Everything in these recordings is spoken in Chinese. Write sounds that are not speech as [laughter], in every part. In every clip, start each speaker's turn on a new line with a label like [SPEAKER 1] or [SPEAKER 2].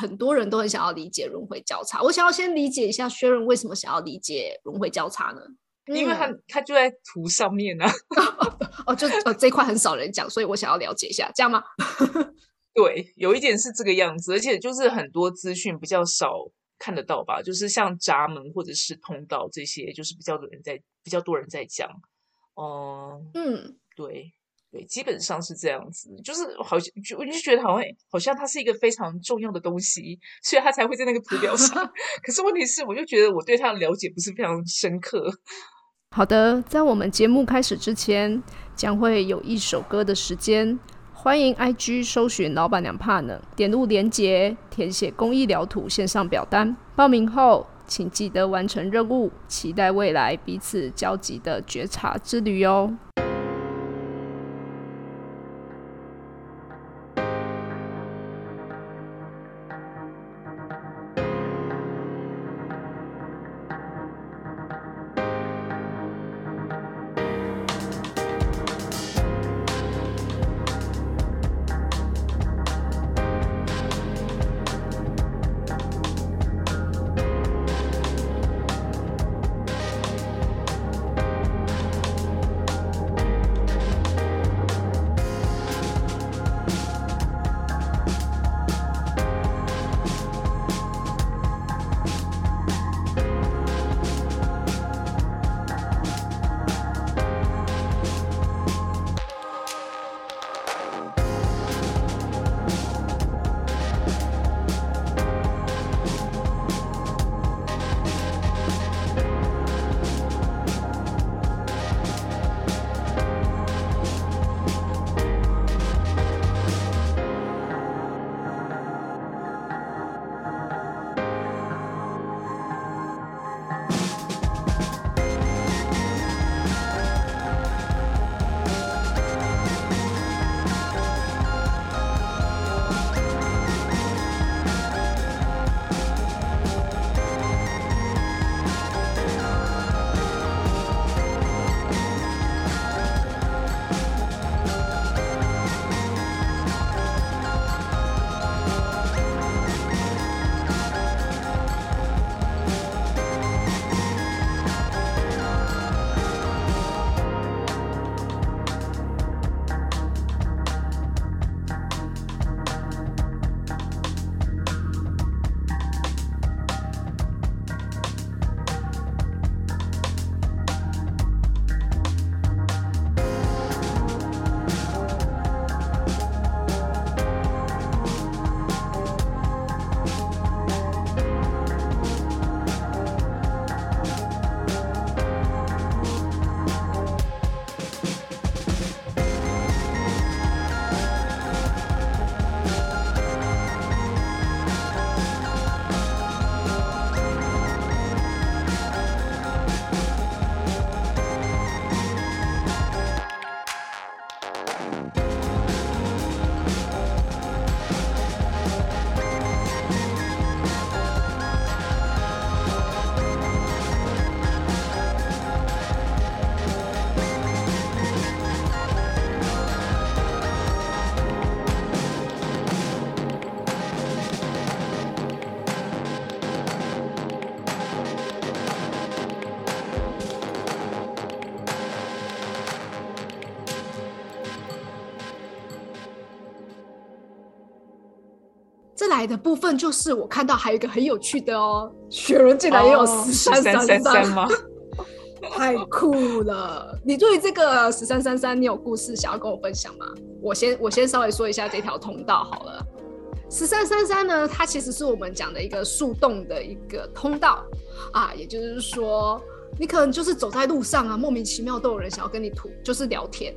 [SPEAKER 1] 很多人都很想要理解轮回交叉。我想要先理解一下薛仁为什么想要理解轮回交叉呢？
[SPEAKER 2] 因为他他就在图上面 [laughs] 呢。
[SPEAKER 1] 哦，就呃这块很少人讲，所以我想要了解一下，这样吗？[laughs]
[SPEAKER 2] 对，有一点是这个样子，而且就是很多资讯比较少看得到吧，就是像闸门或者是通道这些，就是比较多人在比较多人在讲。哦，嗯，对对，基本上是这样子，就是好像就我就觉得好像好像它是一个非常重要的东西，所以它才会在那个图表上。[laughs] 可是问题是，我就觉得我对它的了解不是非常深刻。
[SPEAKER 1] 好的，在我们节目开始之前，将会有一首歌的时间。欢迎 IG 搜寻“老板娘怕冷”，点入连结，填写公益疗土线上表单。报名后，请记得完成任务，期待未来彼此交集的觉察之旅哦。来的部分就是我看到还有一个很有趣的哦，雪伦竟然也有十三三三吗？[laughs] 太酷了！你对于这个十三三三，你有故事想要跟我分享吗？我先我先稍微说一下这条通道好了。十三三三呢，它其实是我们讲的一个树洞的一个通道啊，也就是说，你可能就是走在路上啊，莫名其妙都有人想要跟你吐，就是聊天，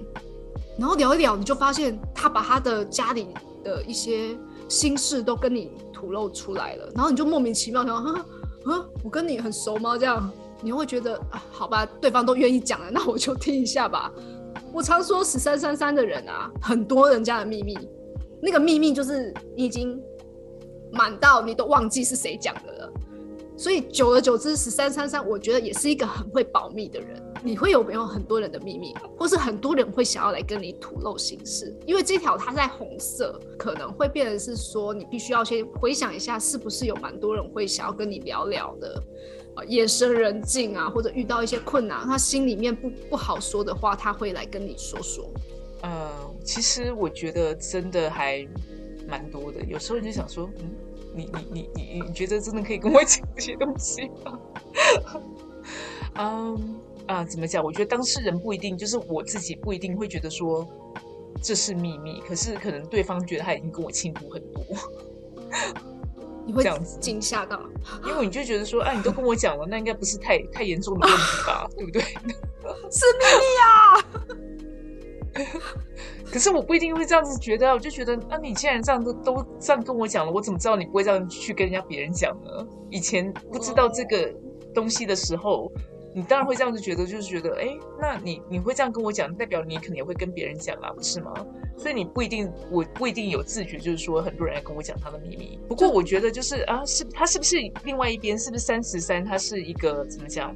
[SPEAKER 1] 然后聊一聊，你就发现他把他的家里的一些。心事都跟你吐露出来了，然后你就莫名其妙想，啊，我跟你很熟吗？这样你会觉得，好吧，对方都愿意讲了，那我就听一下吧。我常说十三三三的人啊，很多人家的秘密，那个秘密就是你已经满到你都忘记是谁讲的了。所以久而久之，十三三三，我觉得也是一个很会保密的人。你会有没有很多人的秘密，或是很多人会想要来跟你吐露心事？因为这条它在红色，可能会变成是说，你必须要先回想一下，是不是有蛮多人会想要跟你聊聊的，夜深人静啊，或者遇到一些困难，他心里面不不好说的话，他会来跟你说说。
[SPEAKER 2] 嗯，其实我觉得真的还蛮多的，有时候你就想说，嗯，你你你你你觉得真的可以跟我讲这些东西吗？[laughs] 嗯啊，怎么讲？我觉得当事人不一定，就是我自己不一定会觉得说这是秘密，可是可能对方觉得他已经跟我倾吐很多，
[SPEAKER 1] 你会这样子惊吓到，
[SPEAKER 2] 因为你就觉得说，哎，你都跟我讲了，那应该不是太太严重的问题吧？[laughs] 对不对？[laughs]
[SPEAKER 1] 是秘密
[SPEAKER 2] 啊！[laughs] 可是我不一定会这样子觉得，啊我就觉得，那你既然这样都都这样跟我讲了，我怎么知道你不会这样去跟人家别人讲呢？以前不知道这个东西的时候。你当然会这样子觉得，就是觉得，哎，那你你会这样跟我讲，代表你可能也会跟别人讲啊，不是吗？所以你不一定，我不一定有自觉，就是说很多人来跟我讲他的秘密。不过我觉得，就是啊，是他是不是另外一边，是不是三十三？他是一个怎么讲？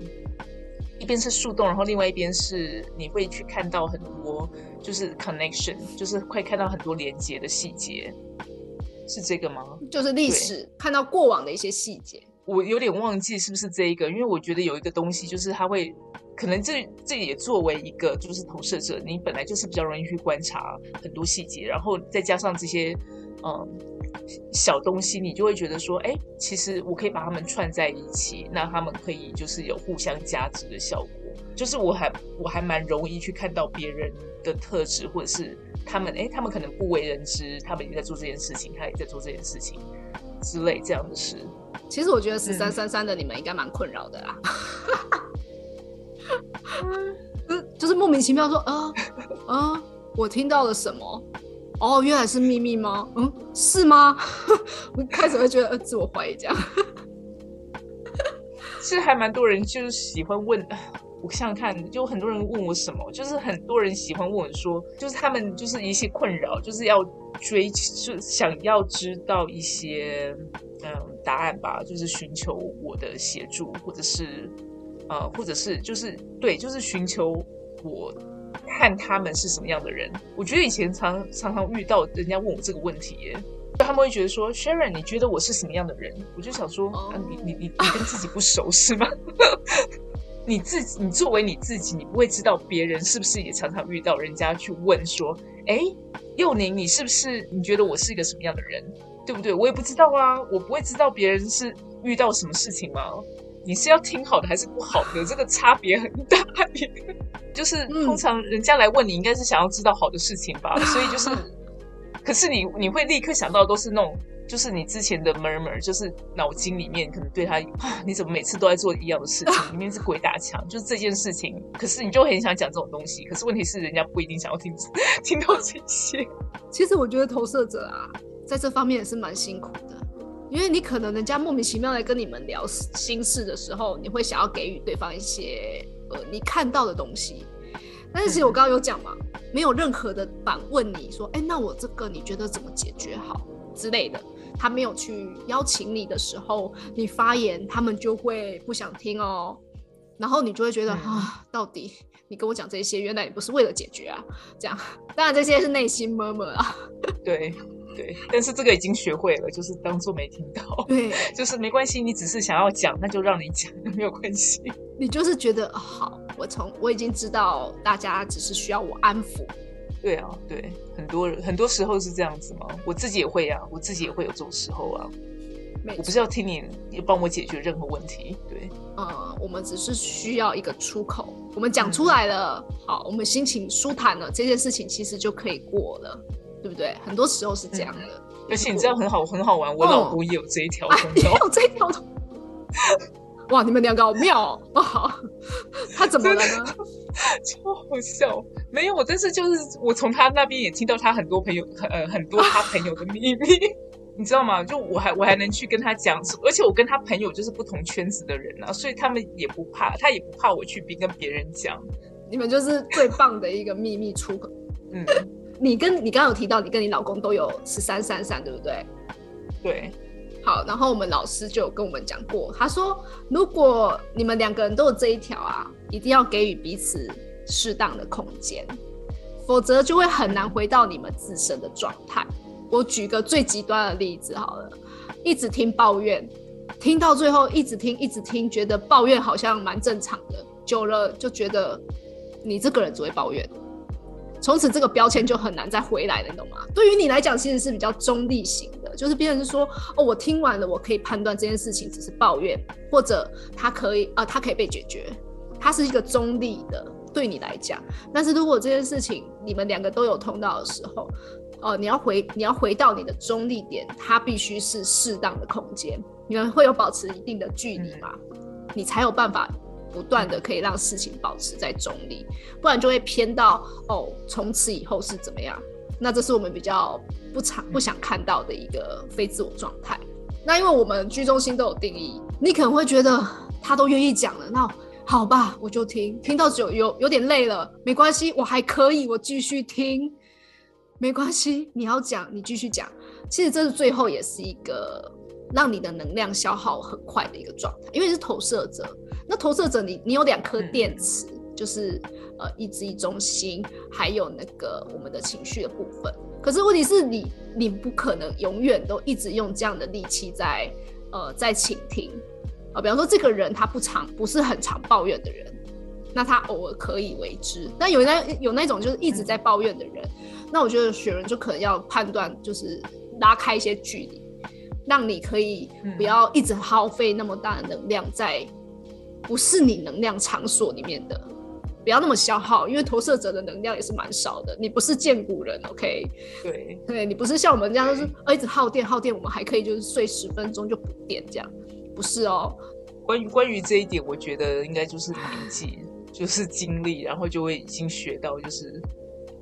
[SPEAKER 2] 一边是树洞，然后另外一边是你会去看到很多，就是 connection，就是会看到很多连接的细节，是这个吗？
[SPEAKER 1] 就是历史，看到过往的一些细节。
[SPEAKER 2] 我有点忘记是不是这一个，因为我觉得有一个东西，就是他会，可能这这也作为一个就是投射者，你本来就是比较容易去观察很多细节，然后再加上这些嗯小东西，你就会觉得说，哎，其实我可以把它们串在一起，那他们可以就是有互相加值的效果。就是我还我还蛮容易去看到别人的特质，或者是他们，哎，他们可能不为人知，他们也在做这件事情，他也在做这件事情之类这样的事。
[SPEAKER 1] 其实我觉得十三三三的你们应该蛮困扰的啦，[laughs] 就是莫名其妙说，啊啊，我听到了什么？哦，原来是秘密吗？嗯，是吗？我 [laughs] 开始会觉得呃，自我怀疑这样。
[SPEAKER 2] 是还蛮多人就是喜欢问，我想看，就很多人问我什么，就是很多人喜欢问我说，就是他们就是一些困扰，就是要追，就想要知道一些。嗯，答案吧，就是寻求我的协助，或者是，呃，或者是就是对，就是寻求我看他们是什么样的人。我觉得以前常常常遇到人家问我这个问题，耶，他们会觉得说，Sharon，你觉得我是什么样的人？我就想说，啊，你你你你跟自己不熟是吗？你自己，你作为你自己，你不会知道别人是不是也常常遇到人家去问说，哎，幼宁，你是不是你觉得我是一个什么样的人？对不对？我也不知道啊，我不会知道别人是遇到什么事情吗？你是要听好的还是不好的？这个差别很大。[laughs] 就是通常人家来问你，应该是想要知道好的事情吧？所以就是，[laughs] 可是你你会立刻想到都是那种，就是你之前的 murmur，就是脑筋里面可能对他啊，你怎么每次都在做一样的事情？[laughs] 里面是鬼打墙，就是这件事情。可是你就很想讲这种东西，可是问题是人家不一定想要听 [laughs] 听到这些。
[SPEAKER 1] 其实我觉得投射者啊。在这方面也是蛮辛苦的，因为你可能人家莫名其妙来跟你们聊心事的时候，你会想要给予对方一些呃你看到的东西，但是其实我刚刚有讲嘛，没有任何的反问你说，哎，那我这个你觉得怎么解决好之类的，他没有去邀请你的时候，你发言他们就会不想听哦，然后你就会觉得啊，到底你跟我讲这些，原来也不是为了解决啊，这样，当然这些是内心默默啊，
[SPEAKER 2] 对。对，但是这个已经学会了，就是当做没听到。
[SPEAKER 1] 对，
[SPEAKER 2] 就是没关系，你只是想要讲，那就让你讲，没有关系。
[SPEAKER 1] 你就是觉得好，我从我已经知道大家只是需要我安抚。
[SPEAKER 2] 对啊，对，很多人很多时候是这样子嘛，我自己也会啊，我自己也会有这种时候啊。我不是要听你帮我解决任何问题，对。
[SPEAKER 1] 呃，我们只是需要一个出口，我们讲出来了，好，我们心情舒坦了，这件事情其实就可以过了。对不对？很多时候是这样的，
[SPEAKER 2] 而且你知道很好很好玩，我老公也有这一条通道，[laughs]
[SPEAKER 1] 有这一条通。哇，你们两个好妙哦！好，[laughs] 他怎么了呢？[laughs]
[SPEAKER 2] 超好笑，没有，但是就是我从他那边也听到他很多朋友，呃，很多他朋友的秘密，[laughs] 你知道吗？就我还我还能去跟他讲，而且我跟他朋友就是不同圈子的人啊，所以他们也不怕，他也不怕我去跟别人讲。
[SPEAKER 1] 你们就是最棒的一个秘密出口，嗯。你跟你刚刚有提到，你跟你老公都有十三三三，对不对？
[SPEAKER 2] 对。
[SPEAKER 1] 好，然后我们老师就有跟我们讲过，他说如果你们两个人都有这一条啊，一定要给予彼此适当的空间，否则就会很难回到你们自身的状态。我举个最极端的例子好了，一直听抱怨，听到最后一直听一直听，觉得抱怨好像蛮正常的，久了就觉得你这个人只会抱怨。从此这个标签就很难再回来了，你懂吗？对于你来讲，其实是比较中立型的，就是别人是说，哦，我听完了，我可以判断这件事情只是抱怨，或者他可以啊，他可以被解决，它是一个中立的，对你来讲。但是如果这件事情你们两个都有通道的时候，哦，你要回你要回到你的中立点，它必须是适当的空间，你们会有保持一定的距离嘛，你才有办法。不断的可以让事情保持在中立，不然就会偏到哦，从此以后是怎么样？那这是我们比较不常不想看到的一个非自我状态。那因为我们居中心都有定义，你可能会觉得他都愿意讲了，那好吧，我就听，听到有有有点累了，没关系，我还可以，我继续听，没关系，你要讲，你继续讲。其实这是最后也是一个。让你的能量消耗很快的一个状态，因为是投射者。那投射者，你你有两颗电池，就是呃意志力中心，还有那个我们的情绪的部分。可是问题是你你不可能永远都一直用这样的力气在呃在倾听啊。比方说这个人他不常不是很常抱怨的人，那他偶尔可以为之。那有那有那种就是一直在抱怨的人，那我觉得雪人就可能要判断，就是拉开一些距离。让你可以不要一直耗费那么大的能量在不是你能量场所里面的，不要那么消耗，因为投射者的能量也是蛮少的。你不是见古人，OK？
[SPEAKER 2] 对，
[SPEAKER 1] 对你不是像我们这样，就是一直耗电耗电，我们还可以就是睡十分钟就补电这样，不是哦。
[SPEAKER 2] 关于关于这一点，我觉得应该就是年纪，[laughs] 就是经历，然后就会已经学到，就是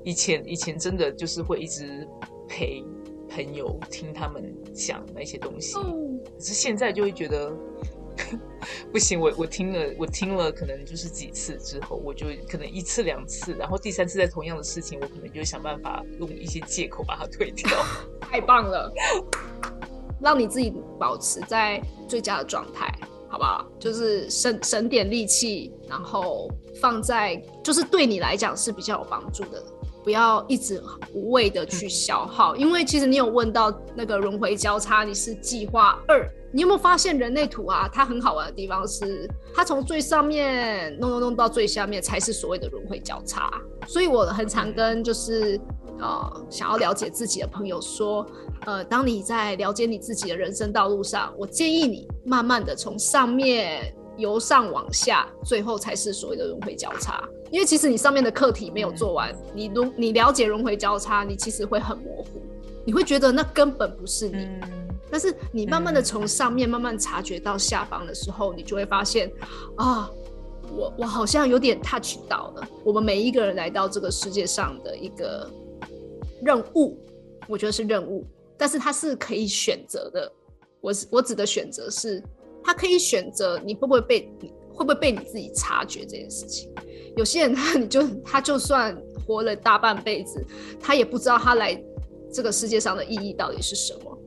[SPEAKER 2] 以前以前真的就是会一直陪。朋友听他们讲那些东西，可是现在就会觉得 [laughs] 不行。我我听了，我听了，可能就是几次之后，我就可能一次两次，然后第三次在同样的事情，我可能就想办法用一些借口把它退掉。[laughs]
[SPEAKER 1] 太棒了，让你自己保持在最佳的状态，好不好？就是省省点力气，然后放在就是对你来讲是比较有帮助的。不要一直无谓的去消耗，因为其实你有问到那个轮回交叉，你是计划二，你有没有发现人类图啊？它很好玩的地方是，它从最上面弄弄弄到最下面才是所谓的轮回交叉。所以我很常跟就是呃想要了解自己的朋友说，呃，当你在了解你自己的人生道路上，我建议你慢慢的从上面。由上往下，最后才是所谓的轮回交叉。因为其实你上面的课题没有做完，你轮你了解轮回交叉，你其实会很模糊，你会觉得那根本不是你。但是你慢慢的从上面慢慢察觉到下方的时候，你就会发现，啊，我我好像有点 touch 到了。我们每一个人来到这个世界上的一个任务，我觉得是任务，但是它是可以选择的。我我指的选择是。他可以选择你会不会被你会不会被你自己察觉这件事情。有些人他 [laughs] 你就他就算活了大半辈子，他也不知道他来这个世界上的意义到底是什么。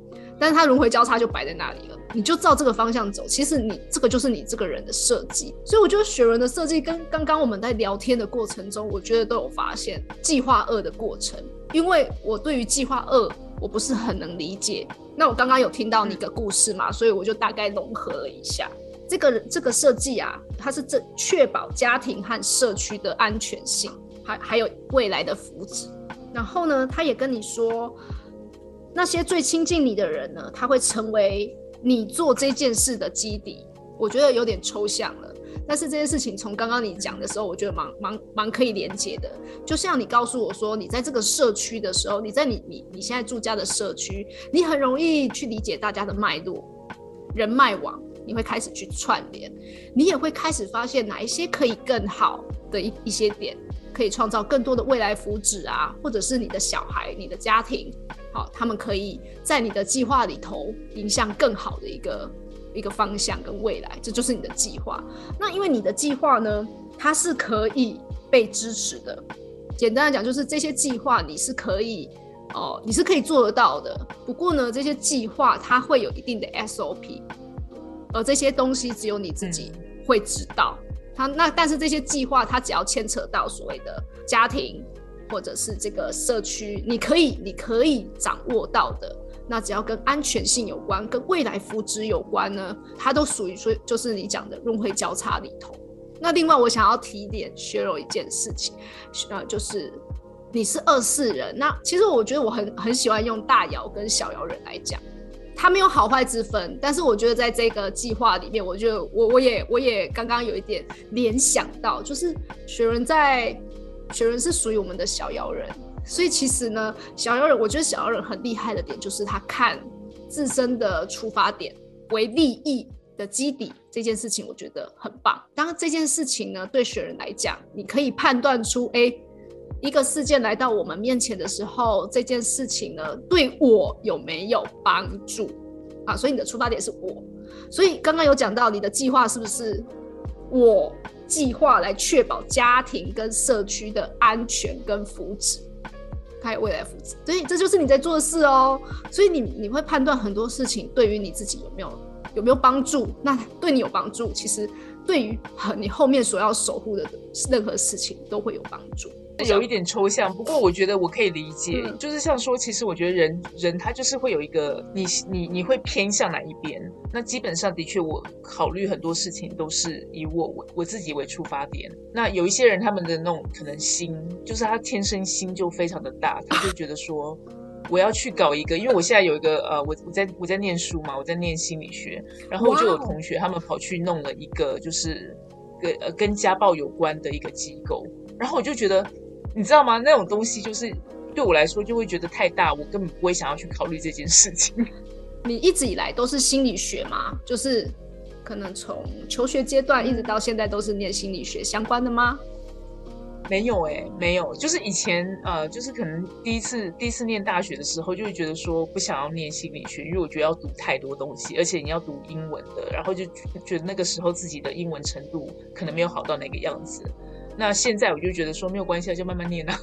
[SPEAKER 1] 但是他轮回交叉就摆在那里了，你就照这个方向走。其实你这个就是你这个人的设计。所以我觉得雪人的设计跟刚刚我们在聊天的过程中，我觉得都有发现计划二的过程。因为我对于计划二我不是很能理解。那我刚刚有听到你的故事嘛，所以我就大概融合了一下这个这个设计啊，它是这确保家庭和社区的安全性，还还有未来的福祉。然后呢，他也跟你说，那些最亲近你的人呢，他会成为你做这件事的基底。我觉得有点抽象了。但是这件事情从刚刚你讲的时候，我觉得蛮蛮蛮可以连接的。就像你告诉我说，你在这个社区的时候，你在你你你现在住家的社区，你很容易去理解大家的脉络、人脉网，你会开始去串联，你也会开始发现哪一些可以更好的一一些点，可以创造更多的未来福祉啊，或者是你的小孩、你的家庭，好，他们可以在你的计划里头影响更好的一个。一个方向跟未来，这就是你的计划。那因为你的计划呢，它是可以被支持的。简单来讲，就是这些计划你是可以哦，你是可以做得到的。不过呢，这些计划它会有一定的 SOP，而这些东西只有你自己会知道。它那但是这些计划它只要牵扯到所谓的家庭或者是这个社区，你可以你可以掌握到的，那只要跟安全性有关、跟未来福祉有关呢，它都属于说就是你讲的轮回交叉里头。那另外我想要提点削弱一件事情，呃，就是你是二世人。那其实我觉得我很很喜欢用大爻跟小爻人来讲，他没有好坏之分。但是我觉得在这个计划里面，我觉得我我也我也刚刚有一点联想到，就是雪人在雪人是属于我们的小妖人，所以其实呢，小妖人我觉得小妖人很厉害的点就是他看自身的出发点为利益。的基底这件事情，我觉得很棒。当这件事情呢，对雪人来讲，你可以判断出，哎，一个事件来到我们面前的时候，这件事情呢，对我有没有帮助啊？所以你的出发点是我。所以刚刚有讲到，你的计划是不是我计划来确保家庭跟社区的安全跟福祉，还有未来福祉？所以这就是你在做的事哦。所以你你会判断很多事情对于你自己有没有。有没有帮助？那对你有帮助，其实对于你后面所要守护的任何事情都会有帮助。
[SPEAKER 2] 有一点抽象，不过我觉得我可以理解。就是像说，其实我觉得人人他就是会有一个你你你会偏向哪一边？那基本上的确，我考虑很多事情都是以我我我自己为出发点。那有一些人他们的那种可能心，就是他天生心就非常的大，他就觉得说。我要去搞一个，因为我现在有一个呃，我我在我在念书嘛，我在念心理学，然后就有同学他们跑去弄了一个，就是跟呃跟家暴有关的一个机构，然后我就觉得，你知道吗？那种东西就是对我来说就会觉得太大，我根本不会想要去考虑这件事情。[laughs]
[SPEAKER 1] 你一直以来都是心理学吗？就是可能从求学阶段一直到现在都是念心理学相关的吗？
[SPEAKER 2] 没有哎，没有，就是以前呃，就是可能第一次第一次念大学的时候，就会觉得说不想要念心理学，因为我觉得要读太多东西，而且你要读英文的，然后就觉得那个时候自己的英文程度可能没有好到那个样子。那现在我就觉得说没有关系，就慢慢念啊，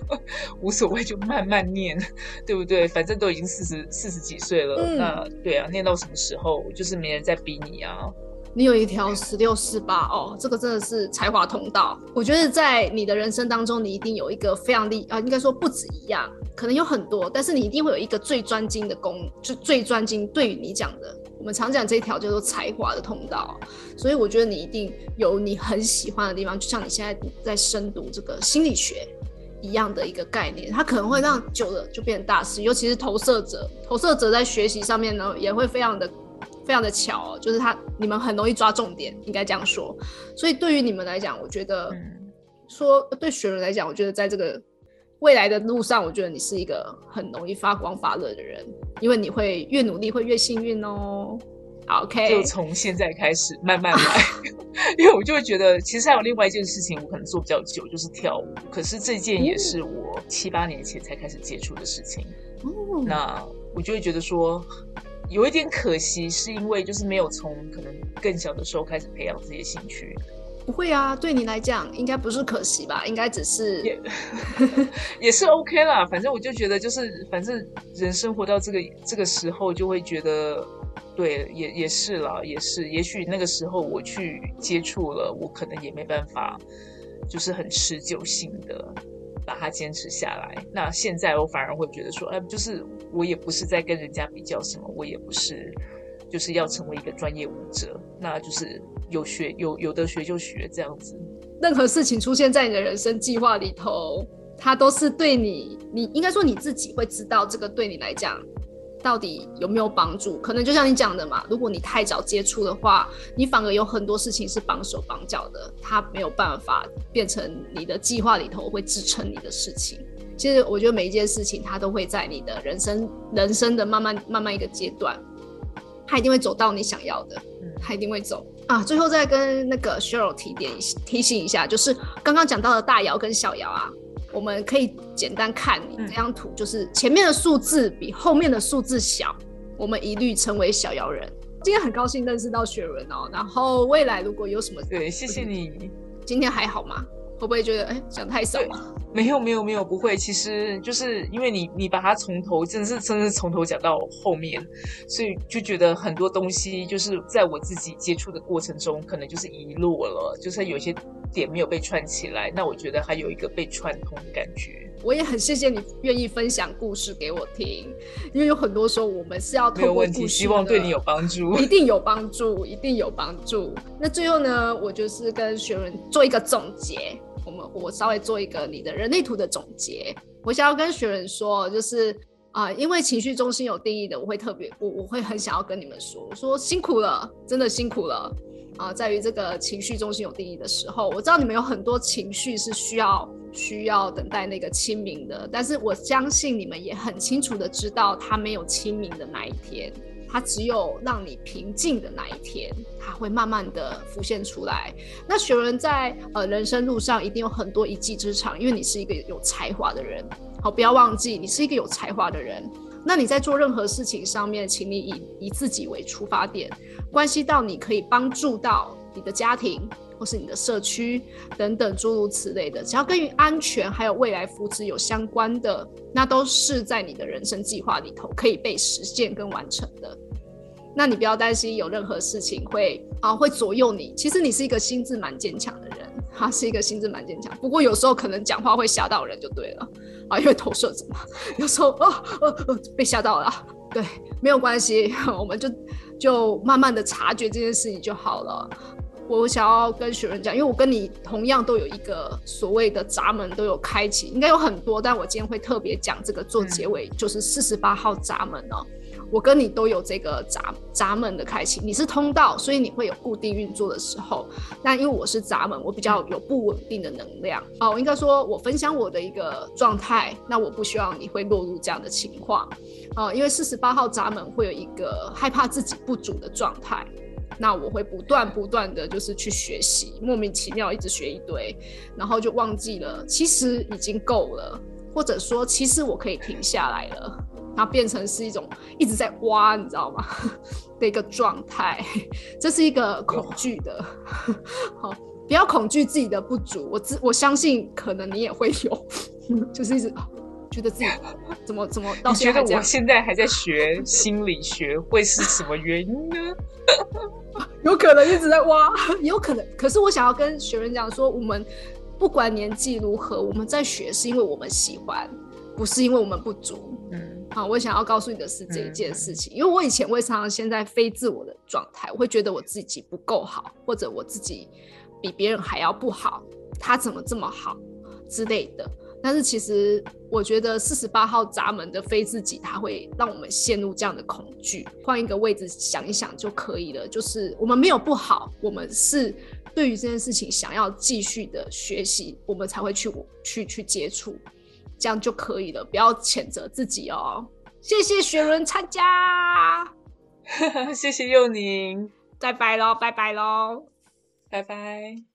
[SPEAKER 2] 无所谓，就慢慢念，对不对？反正都已经四十四十几岁了，那对啊，念到什么时候就是没人在逼你啊。
[SPEAKER 1] 你有一条十六四八哦，这个真的是才华通道。我觉得在你的人生当中，你一定有一个非常厉啊，应该说不止一样，可能有很多，但是你一定会有一个最专精的功，就最专精。对于你讲的，我们常讲这一条叫做才华的通道。所以我觉得你一定有你很喜欢的地方，就像你现在在深读这个心理学一样的一个概念，它可能会让久了就变成大师。尤其是投射者，投射者在学习上面呢，也会非常的。非常的巧哦，就是他你们很容易抓重点，应该这样说。所以对于你们来讲，我觉得说对学人来讲，我觉得在这个未来的路上，我觉得你是一个很容易发光发热的人，因为你会越努力会越幸运哦。OK，
[SPEAKER 2] 就从现在开始慢慢来，[laughs] 因为我就会觉得，其实还有另外一件事情，我可能做比较久，就是跳舞。可是这件也是我七八年前才开始接触的事情。那我就会觉得说。有一点可惜，是因为就是没有从可能更小的时候开始培养这些兴趣。
[SPEAKER 1] 不会啊，对你来讲应该不是可惜吧？应该只是
[SPEAKER 2] 也也是 OK 啦。反正我就觉得，就是反正人生活到这个这个时候，就会觉得对，也也是啦，也是。也许那个时候我去接触了，我可能也没办法，就是很持久性的。把它坚持下来。那现在我反而会觉得说，哎，就是我也不是在跟人家比较什么，我也不是就是要成为一个专业舞者，那就是有学有有的学就学这样子。
[SPEAKER 1] 任何事情出现在你的人生计划里头，它都是对你，你应该说你自己会知道这个对你来讲。到底有没有帮助？可能就像你讲的嘛，如果你太早接触的话，你反而有很多事情是绑手绑脚的，它没有办法变成你的计划里头会支撑你的事情。其实我觉得每一件事情，它都会在你的人生人生的慢慢慢慢一个阶段，它一定会走到你想要的，它一定会走啊。最后再跟那个 Cheryl 提点提醒一下，就是刚刚讲到的大爻跟小爻啊。我们可以简单看你这张图，就是前面的数字比后面的数字小，我们一律称为小摇人。今天很高兴认识到雪伦哦，然后未来如果有什么，
[SPEAKER 2] 对，谢谢你。
[SPEAKER 1] 今天还好吗？会不会觉得哎讲太少了？
[SPEAKER 2] 没有没有没有不会，其实就是因为你你把它从头真的是真的是从头讲到后面，所以就觉得很多东西就是在我自己接触的过程中，可能就是遗落了，就是有些点没有被串起来。那我觉得还有一个被串通的感觉。
[SPEAKER 1] 我也很谢谢你愿意分享故事给我听，因为有很多时候我们是要透过故事，
[SPEAKER 2] 希望对你有帮助，[laughs]
[SPEAKER 1] 一定有帮助，一定有帮助。那最后呢，我就是跟学文做一个总结。我们我稍微做一个你的人类图的总结。我想要跟学人说，就是啊，因为情绪中心有定义的，我会特别我我会很想要跟你们说，我说辛苦了，真的辛苦了啊！在于这个情绪中心有定义的时候，我知道你们有很多情绪是需要需要等待那个清明的，但是我相信你们也很清楚的知道，它没有清明的那一天。它只有让你平静的那一天，它会慢慢的浮现出来。那学人在呃人生路上一定有很多一技之长，因为你是一个有才华的人。好，不要忘记你是一个有才华的人。那你在做任何事情上面，请你以以自己为出发点，关系到你可以帮助到你的家庭。或是你的社区等等诸如此类的，只要跟安全还有未来福祉有相关的，那都是在你的人生计划里头可以被实现跟完成的。那你不要担心有任何事情会啊会左右你。其实你是一个心智蛮坚强的人，他是一个心智蛮坚强。不过有时候可能讲话会吓到人就对了啊，因为投射者嘛，有时候哦哦哦被吓到了。对，没有关系，我们就就慢慢的察觉这件事情就好了。我想要跟学人讲，因为我跟你同样都有一个所谓的闸门都有开启，应该有很多，但我今天会特别讲这个做结尾，就是四十八号闸门哦。我跟你都有这个闸闸门的开启，你是通道，所以你会有固定运作的时候。那因为我是闸门，我比较有不稳定的能量哦。我应该说我分享我的一个状态，那我不希望你会落入这样的情况哦。因为四十八号闸门会有一个害怕自己不足的状态。那我会不断不断的就是去学习，莫名其妙一直学一堆，然后就忘记了其实已经够了，或者说其实我可以停下来了，然后变成是一种一直在挖，你知道吗？[laughs] 的一个状态，这是一个恐惧的。[laughs] 好，不要恐惧自己的不足，我自我相信可能你也会有，[laughs] 就是一直觉得自己怎么怎么到
[SPEAKER 2] 现在我现在还在学心理学，会是什么原因呢？
[SPEAKER 1] 有可能一直在挖，有可能。可是我想要跟学员讲说，我们不管年纪如何，我们在学是因为我们喜欢，不是因为我们不足。嗯，好，我想要告诉你的是这一件事情，因为我以前会常常现在非自我的状态，我会觉得我自己不够好，或者我自己比别人还要不好，他怎么这么好之类的。但是其实，我觉得四十八号闸门的非自己，它会让我们陷入这样的恐惧。换一个位置想一想就可以了。就是我们没有不好，我们是对于这件事情想要继续的学习，我们才会去去去接触，这样就可以了。不要谴责自己哦。谢谢雪伦参加，[laughs]
[SPEAKER 2] 谢谢佑宁，
[SPEAKER 1] 拜拜喽，拜拜喽，
[SPEAKER 2] 拜拜。